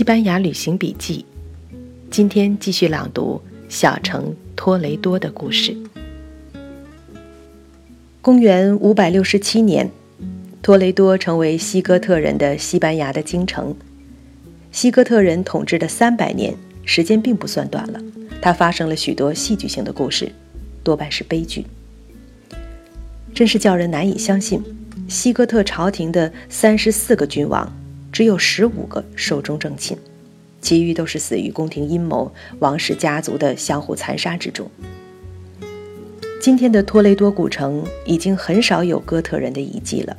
西班牙旅行笔记，今天继续朗读小城托雷多的故事。公元五百六十七年，托雷多成为西哥特人的西班牙的京城。西哥特人统治的三百年时间并不算短了，它发生了许多戏剧性的故事，多半是悲剧。真是叫人难以相信，西哥特朝廷的三十四个君王。只有十五个寿终正寝，其余都是死于宫廷阴谋、王室家族的相互残杀之中。今天的托雷多古城已经很少有哥特人的遗迹了，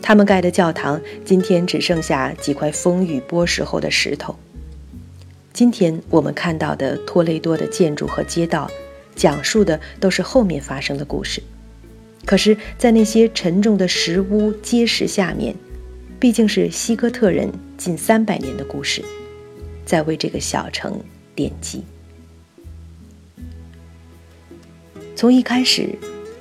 他们盖的教堂今天只剩下几块风雨剥蚀后的石头。今天我们看到的托雷多的建筑和街道，讲述的都是后面发生的故事。可是，在那些沉重的石屋阶石下面。毕竟是西哥特人近三百年的故事，在为这个小城奠基。从一开始，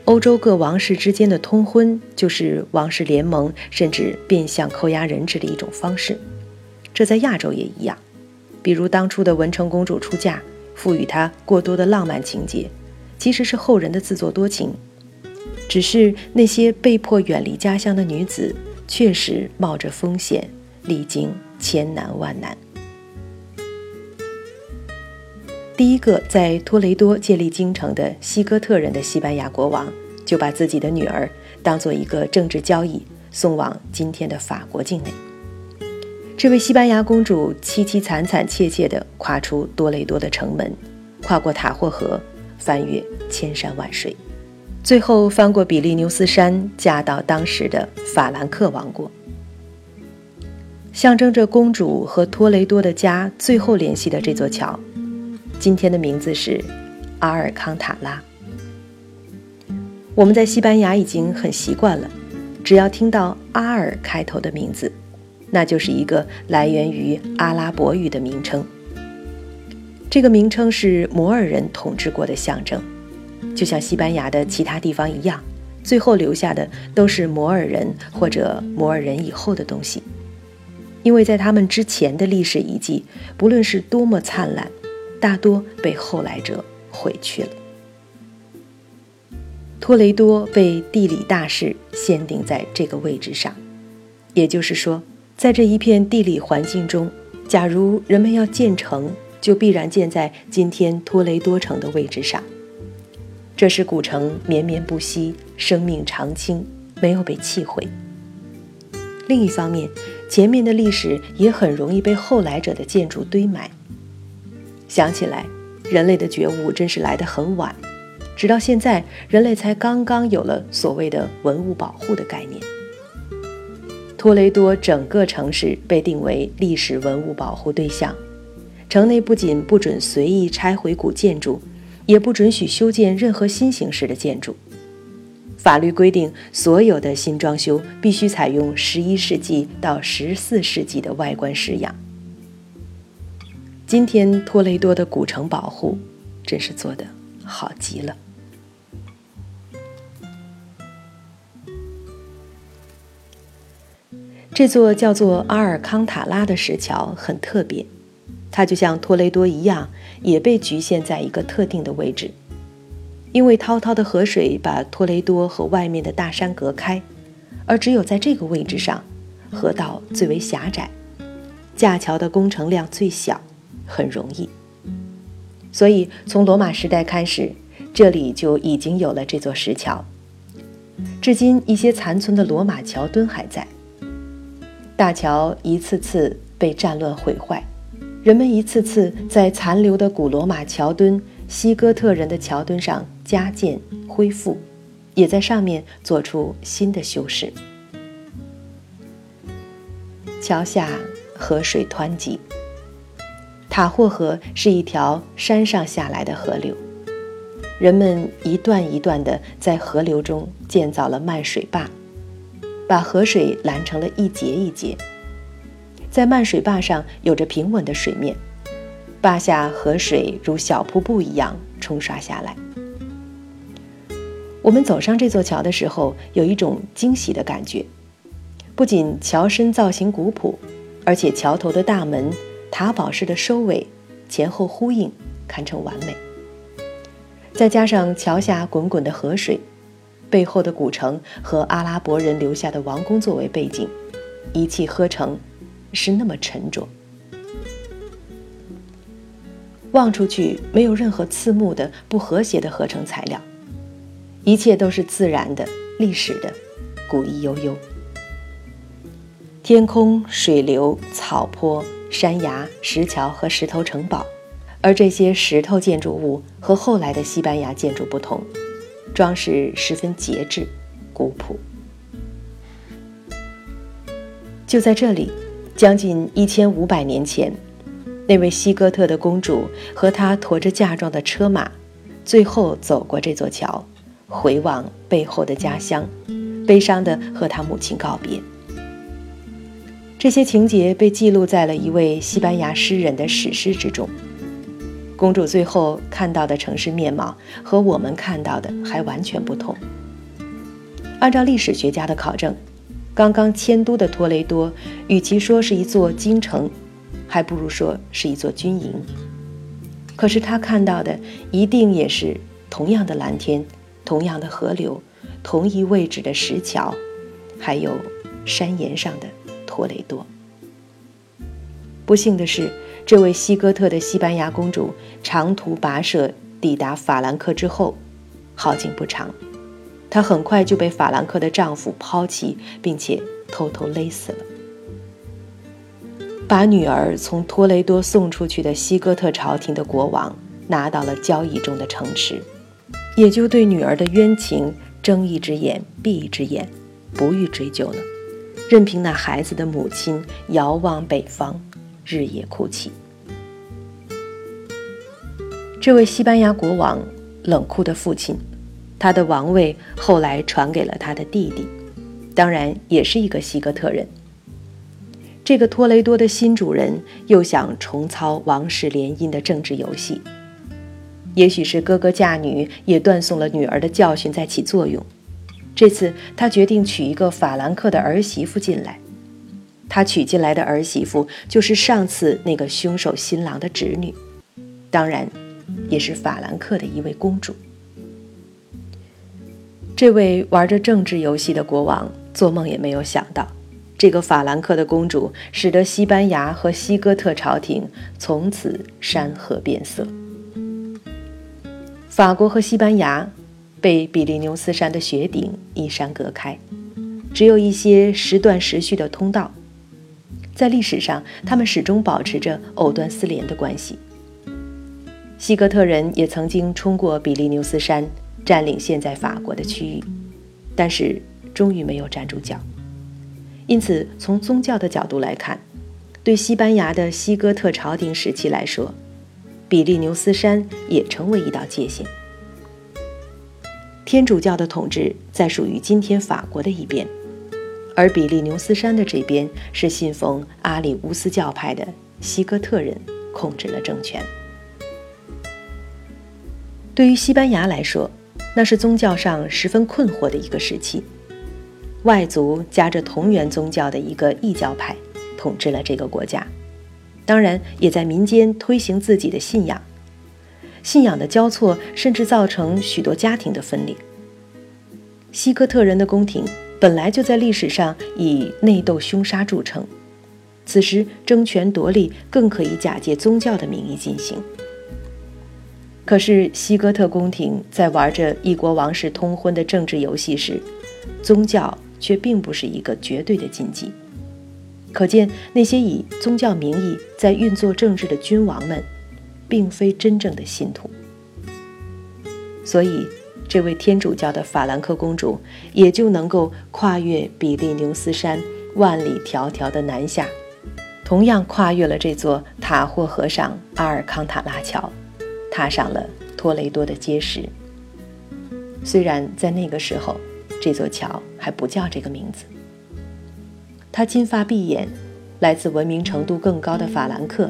欧洲各王室之间的通婚就是王室联盟，甚至变相扣押人质的一种方式。这在亚洲也一样，比如当初的文成公主出嫁，赋予她过多的浪漫情节，其实是后人的自作多情。只是那些被迫远离家乡的女子。确实冒着风险，历经千难万难。第一个在托雷多建立京城的西哥特人的西班牙国王，就把自己的女儿当做一个政治交易，送往今天的法国境内。这位西班牙公主凄凄惨惨切切地跨出多雷多的城门，跨过塔霍河，翻越千山万水。最后翻过比利牛斯山，嫁到当时的法兰克王国，象征着公主和托雷多的家最后联系的这座桥，今天的名字是阿尔康塔拉。我们在西班牙已经很习惯了，只要听到阿尔开头的名字，那就是一个来源于阿拉伯语的名称。这个名称是摩尔人统治过的象征。就像西班牙的其他地方一样，最后留下的都是摩尔人或者摩尔人以后的东西，因为在他们之前的历史遗迹，不论是多么灿烂，大多被后来者毁去了。托雷多被地理大势限定在这个位置上，也就是说，在这一片地理环境中，假如人们要建城，就必然建在今天托雷多城的位置上。这使古城绵绵不息，生命长青，没有被弃毁。另一方面，前面的历史也很容易被后来者的建筑堆埋。想起来，人类的觉悟真是来得很晚，直到现在，人类才刚刚有了所谓的文物保护的概念。托雷多整个城市被定为历史文物保护对象，城内不仅不准随意拆毁古建筑。也不准许修建任何新形式的建筑。法律规定，所有的新装修必须采用十一世纪到十四世纪的外观式样。今天托雷多的古城保护真是做得好极了。这座叫做阿尔康塔拉的石桥很特别。它就像托雷多一样，也被局限在一个特定的位置，因为滔滔的河水把托雷多和外面的大山隔开，而只有在这个位置上，河道最为狭窄，架桥的工程量最小，很容易。所以从罗马时代开始，这里就已经有了这座石桥。至今，一些残存的罗马桥墩还在。大桥一次次被战乱毁坏。人们一次次在残留的古罗马桥墩、西哥特人的桥墩上加建恢复，也在上面做出新的修饰。桥下河水湍急，塔霍河是一条山上下来的河流，人们一段一段地在河流中建造了漫水坝，把河水拦成了一节一节。在漫水坝上有着平稳的水面，坝下河水如小瀑布一样冲刷下来。我们走上这座桥的时候，有一种惊喜的感觉。不仅桥身造型古朴，而且桥头的大门、塔堡式的收尾，前后呼应，堪称完美。再加上桥下滚滚的河水，背后的古城和阿拉伯人留下的王宫作为背景，一气呵成，是那么沉着。望出去没有任何刺目的不和谐的合成材料，一切都是自然的、历史的、古意悠悠。天空、水流、草坡、山崖、石桥和石头城堡，而这些石头建筑物和后来的西班牙建筑不同，装饰十分节制、古朴。就在这里，将近一千五百年前。那位西哥特的公主和她驮着嫁妆的车马，最后走过这座桥，回望背后的家乡，悲伤地和她母亲告别。这些情节被记录在了一位西班牙诗人的史诗之中。公主最后看到的城市面貌和我们看到的还完全不同。按照历史学家的考证，刚刚迁都的托雷多，与其说是一座京城。还不如说是一座军营。可是他看到的一定也是同样的蓝天，同样的河流，同一位置的石桥，还有山岩上的托雷多。不幸的是，这位西哥特的西班牙公主长途跋涉抵达法兰克之后，好景不长，她很快就被法兰克的丈夫抛弃，并且偷偷勒死了。把女儿从托雷多送出去的西哥特朝廷的国王拿到了交易中的城池，也就对女儿的冤情睁一只眼闭一只眼，不予追究了，任凭那孩子的母亲遥望北方，日夜哭泣。这位西班牙国王冷酷的父亲，他的王位后来传给了他的弟弟，当然也是一个西哥特人。这个托雷多的新主人又想重操王室联姻的政治游戏，也许是哥哥嫁女也断送了女儿的教训在起作用。这次他决定娶一个法兰克的儿媳妇进来，他娶进来的儿媳妇就是上次那个凶手新郎的侄女，当然，也是法兰克的一位公主。这位玩着政治游戏的国王做梦也没有想到。这个法兰克的公主，使得西班牙和西哥特朝廷从此山河变色。法国和西班牙被比利牛斯山的雪顶一山隔开，只有一些时断时续的通道。在历史上，他们始终保持着藕断丝连的关系。西哥特人也曾经冲过比利牛斯山，占领现在法国的区域，但是终于没有站住脚。因此，从宗教的角度来看，对西班牙的西哥特朝廷时期来说，比利牛斯山也成为一道界限。天主教的统治在属于今天法国的一边，而比利牛斯山的这边是信奉阿里乌斯教派的西哥特人控制了政权。对于西班牙来说，那是宗教上十分困惑的一个时期。外族夹着同源宗教的一个异教派，统治了这个国家，当然也在民间推行自己的信仰。信仰的交错，甚至造成许多家庭的分裂。西哥特人的宫廷本来就在历史上以内斗凶杀著称，此时争权夺利更可以假借宗教的名义进行。可是西哥特宫廷在玩着一国王室通婚的政治游戏时，宗教。却并不是一个绝对的禁忌，可见那些以宗教名义在运作政治的君王们，并非真正的信徒。所以，这位天主教的法兰克公主也就能够跨越比利牛斯山万里迢迢的南下，同样跨越了这座塔霍河上阿尔康塔拉桥，踏上了托雷多的街石。虽然在那个时候，这座桥还不叫这个名字。他金发碧眼，来自文明程度更高的法兰克，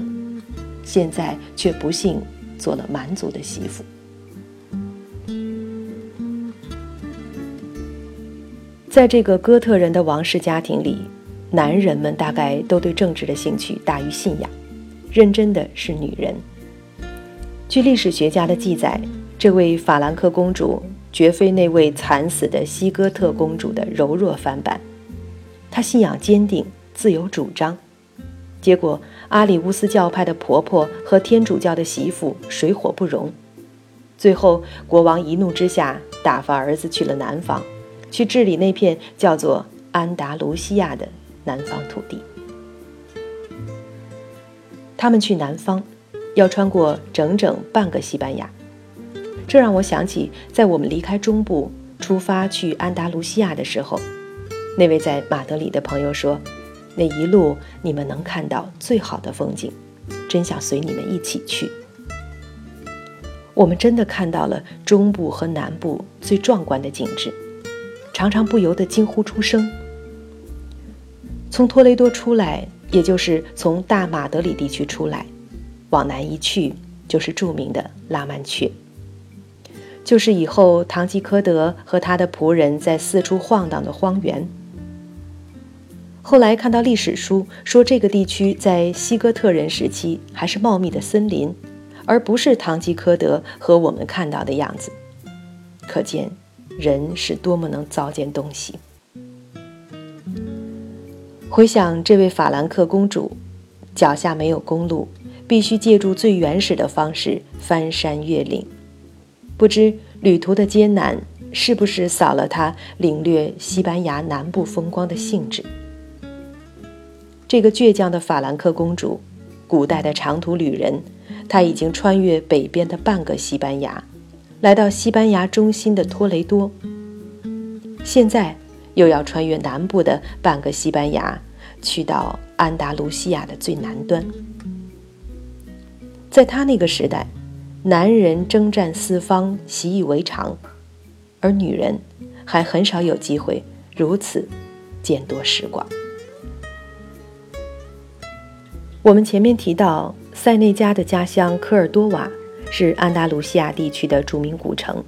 现在却不幸做了蛮族的媳妇。在这个哥特人的王室家庭里，男人们大概都对政治的兴趣大于信仰，认真的是女人。据历史学家的记载，这位法兰克公主绝非那位惨死的西哥特公主的柔弱翻版，她信仰坚定，自有主张。结果，阿里乌斯教派的婆婆和天主教的媳妇水火不容，最后国王一怒之下打发儿子去了南方，去治理那片叫做安达卢西亚的南方土地。他们去南方，要穿过整整半个西班牙，这让我想起，在我们离开中部出发去安达卢西亚的时候，那位在马德里的朋友说。那一路你们能看到最好的风景，真想随你们一起去。我们真的看到了中部和南部最壮观的景致，常常不由得惊呼出声。从托雷多出来，也就是从大马德里地区出来，往南一去就是著名的拉曼雀，就是以后堂吉诃德和他的仆人在四处晃荡的荒原。后来看到历史书说，这个地区在西哥特人时期还是茂密的森林，而不是堂吉诃德和我们看到的样子。可见，人是多么能糟践东西。回想这位法兰克公主，脚下没有公路，必须借助最原始的方式翻山越岭。不知旅途的艰难是不是扫了她领略西班牙南部风光的兴致？这个倔强的法兰克公主，古代的长途旅人，她已经穿越北边的半个西班牙，来到西班牙中心的托雷多。现在又要穿越南部的半个西班牙，去到安达卢西亚的最南端。在他那个时代，男人征战四方习以为常，而女人还很少有机会如此见多识广。我们前面提到，塞内加的家乡科尔多瓦是安达卢西亚地区的著名古城，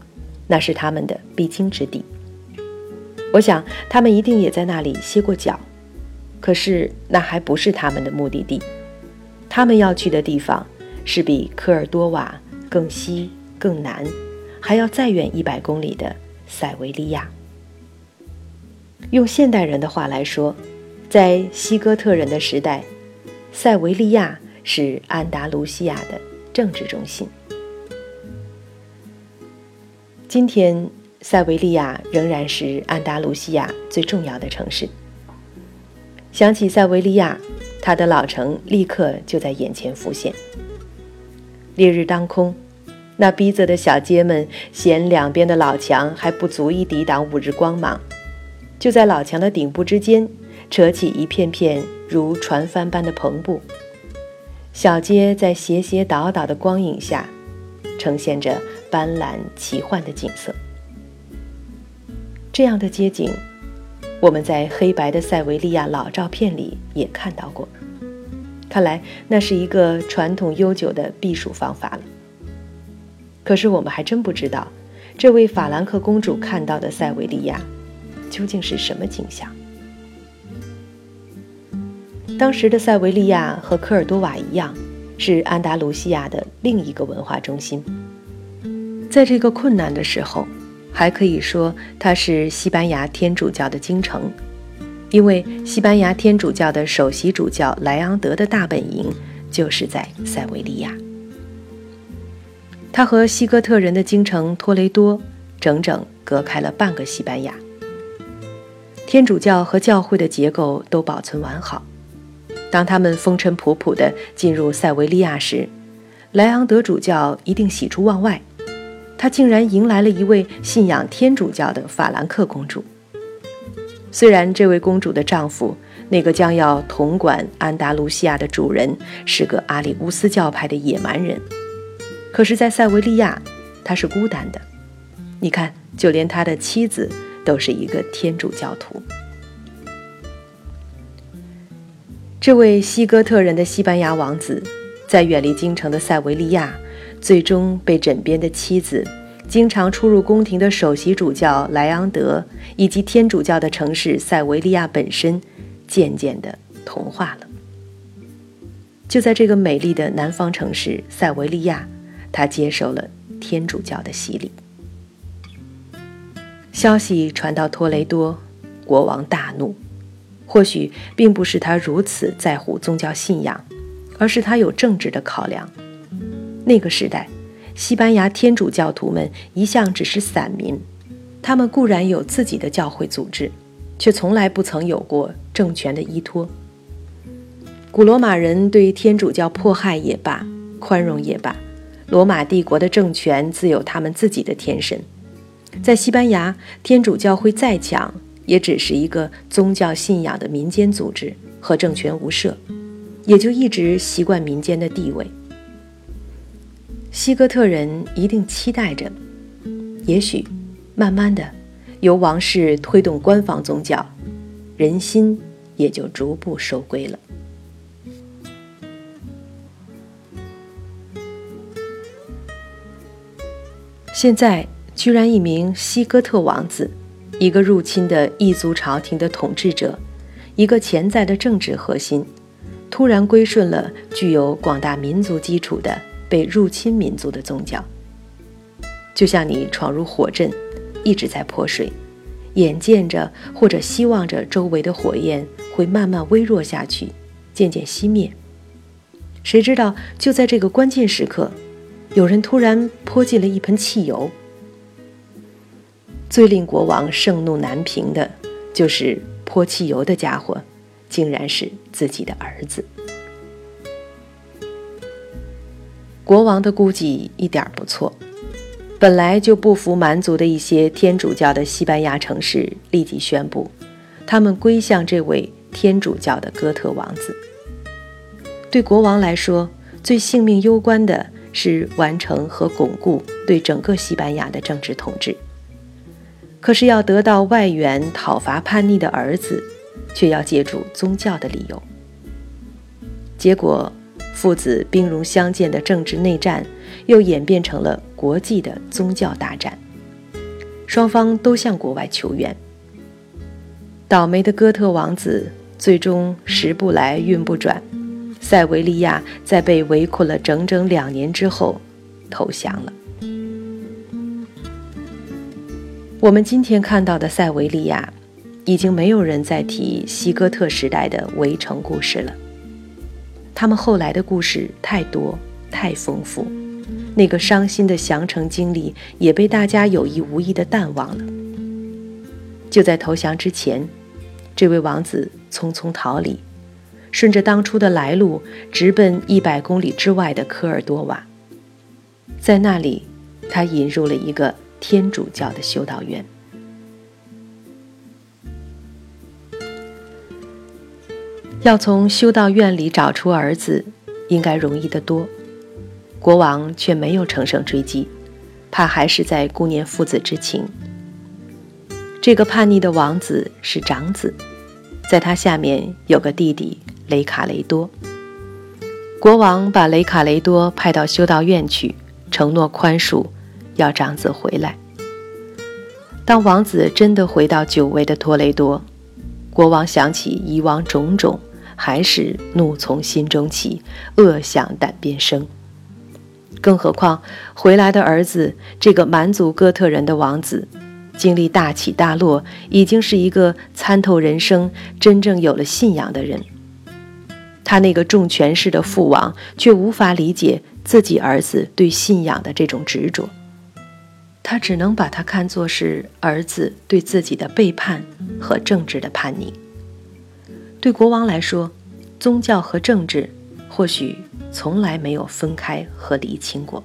那是他们的必经之地。我想，他们一定也在那里歇过脚。可是，那还不是他们的目的地。他们要去的地方是比科尔多瓦更西、更南，还要再远一百公里的塞维利亚。用现代人的话来说，在西哥特人的时代。塞维利亚是安达卢西亚的政治中心。今天，塞维利亚仍然是安达卢西亚最重要的城市。想起塞维利亚，它的老城立刻就在眼前浮现。烈日当空，那逼仄的小街们嫌两边的老墙还不足以抵挡五日光芒，就在老墙的顶部之间。扯起一片片如船帆般的篷布，小街在斜斜倒倒的光影下，呈现着斑斓奇幻的景色。这样的街景，我们在黑白的塞维利亚老照片里也看到过。看来那是一个传统悠久的避暑方法了。可是我们还真不知道，这位法兰克公主看到的塞维利亚，究竟是什么景象。当时的塞维利亚和科尔多瓦一样，是安达卢西亚的另一个文化中心。在这个困难的时候，还可以说它是西班牙天主教的京城，因为西班牙天主教的首席主教莱昂德的大本营就是在塞维利亚。它和西哥特人的京城托雷多整整隔开了半个西班牙。天主教和教会的结构都保存完好。当他们风尘仆仆地进入塞维利亚时，莱昂德主教一定喜出望外。他竟然迎来了一位信仰天主教的法兰克公主。虽然这位公主的丈夫，那个将要统管安达卢西亚的主人，是个阿里乌斯教派的野蛮人，可是，在塞维利亚，他是孤单的。你看，就连他的妻子都是一个天主教徒。这位西哥特人的西班牙王子，在远离京城的塞维利亚，最终被枕边的妻子、经常出入宫廷的首席主教莱昂德，以及天主教的城市塞维利亚本身，渐渐的同化了。就在这个美丽的南方城市塞维利亚，他接受了天主教的洗礼。消息传到托雷多，国王大怒。或许并不是他如此在乎宗教信仰，而是他有政治的考量。那个时代，西班牙天主教徒们一向只是散民，他们固然有自己的教会组织，却从来不曾有过政权的依托。古罗马人对天主教迫害也罢，宽容也罢，罗马帝国的政权自有他们自己的天神。在西班牙，天主教会再强。也只是一个宗教信仰的民间组织，和政权无涉，也就一直习惯民间的地位。西哥特人一定期待着，也许，慢慢的，由王室推动官方宗教，人心也就逐步收归了。现在，居然一名西哥特王子。一个入侵的异族朝廷的统治者，一个潜在的政治核心，突然归顺了具有广大民族基础的被入侵民族的宗教。就像你闯入火阵，一直在泼水，眼见着或者希望着周围的火焰会慢慢微弱下去，渐渐熄灭。谁知道就在这个关键时刻，有人突然泼进了一盆汽油。最令国王盛怒难平的，就是泼汽油的家伙，竟然是自己的儿子。国王的估计一点不错，本来就不服蛮族的一些天主教的西班牙城市立即宣布，他们归向这位天主教的哥特王子。对国王来说，最性命攸关的是完成和巩固对整个西班牙的政治统治。可是要得到外援讨伐叛逆的儿子，却要借助宗教的理由。结果，父子兵戎相见的政治内战，又演变成了国际的宗教大战。双方都向国外求援。倒霉的哥特王子最终时不来运不转，塞维利亚在被围困了整整两年之后，投降了。我们今天看到的塞维利亚，已经没有人再提西哥特时代的围城故事了。他们后来的故事太多太丰富，那个伤心的降城经历也被大家有意无意的淡忘了。就在投降之前，这位王子匆匆逃离，顺着当初的来路，直奔一百公里之外的科尔多瓦。在那里，他引入了一个。天主教的修道院，要从修道院里找出儿子，应该容易得多。国王却没有乘胜追击，怕还是在顾念父子之情。这个叛逆的王子是长子，在他下面有个弟弟雷卡雷多。国王把雷卡雷多派到修道院去，承诺宽恕。要长子回来。当王子真的回到久违的托雷多，国王想起以往种种，还是怒从心中起，恶向胆边生。更何况回来的儿子，这个蛮族哥特人的王子，经历大起大落，已经是一个参透人生、真正有了信仰的人。他那个重权势的父王，却无法理解自己儿子对信仰的这种执着。他只能把他看作是儿子对自己的背叛和政治的叛逆。对国王来说，宗教和政治或许从来没有分开和厘清过。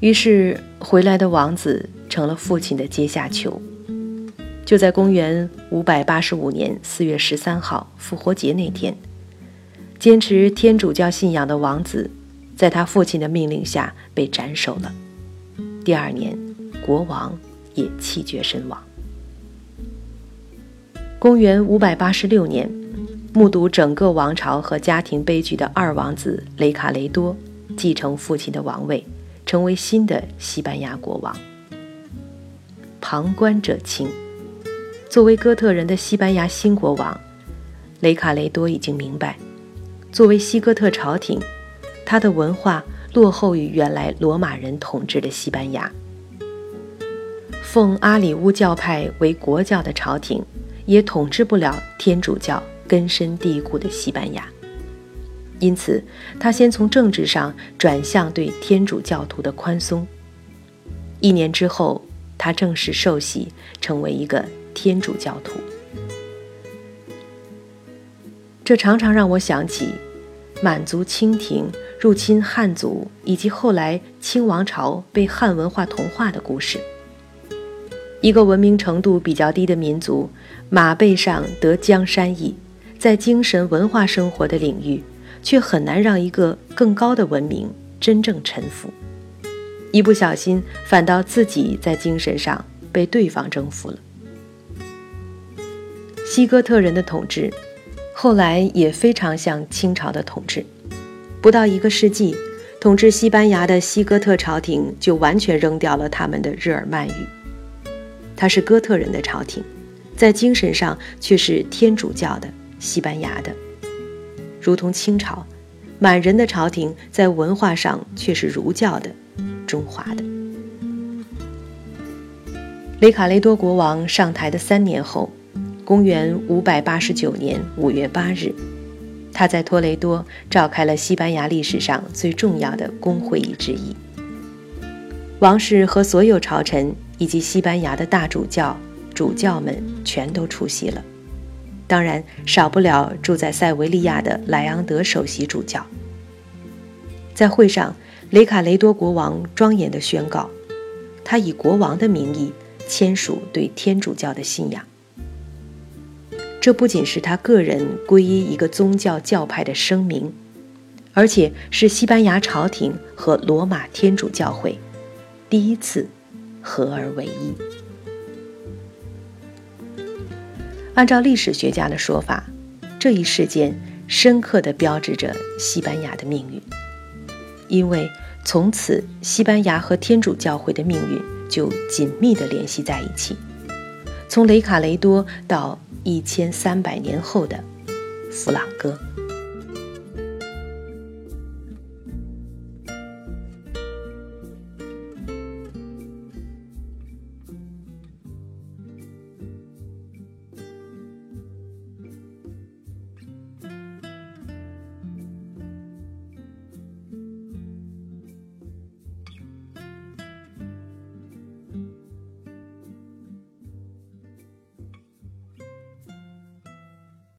于是，回来的王子成了父亲的阶下囚。就在公元五百八十五年四月十三号复活节那天，坚持天主教信仰的王子，在他父亲的命令下被斩首了。第二年，国王也气绝身亡。公元五百八十六年，目睹整个王朝和家庭悲剧的二王子雷卡雷多继承父亲的王位，成为新的西班牙国王。旁观者清，作为哥特人的西班牙新国王，雷卡雷多已经明白，作为西哥特朝廷，他的文化落后于原来罗马人统治的西班牙。奉阿里乌教派为国教的朝廷，也统治不了天主教根深蒂固的西班牙。因此，他先从政治上转向对天主教徒的宽松。一年之后，他正式受洗，成为一个天主教徒。这常常让我想起满族清廷入侵汉族，以及后来清王朝被汉文化同化的故事。一个文明程度比较低的民族，马背上得江山易，在精神文化生活的领域。却很难让一个更高的文明真正臣服，一不小心反倒自己在精神上被对方征服了。西哥特人的统治后来也非常像清朝的统治，不到一个世纪，统治西班牙的西哥特朝廷就完全扔掉了他们的日耳曼语。它是哥特人的朝廷，在精神上却是天主教的西班牙的。如同清朝，满人的朝廷在文化上却是儒教的、中华的。雷卡雷多国王上台的三年后，公元589年5月8日，他在托雷多召开了西班牙历史上最重要的公会议之一。王室和所有朝臣以及西班牙的大主教、主教们全都出席了。当然，少不了住在塞维利亚的莱昂德首席主教。在会上，雷卡雷多国王庄严地宣告，他以国王的名义签署对天主教的信仰。这不仅是他个人皈依一个宗教教派的声明，而且是西班牙朝廷和罗马天主教会第一次合而为一。按照历史学家的说法，这一事件深刻地标志着西班牙的命运，因为从此西班牙和天主教会的命运就紧密地联系在一起。从雷卡雷多到一千三百年后的弗朗哥。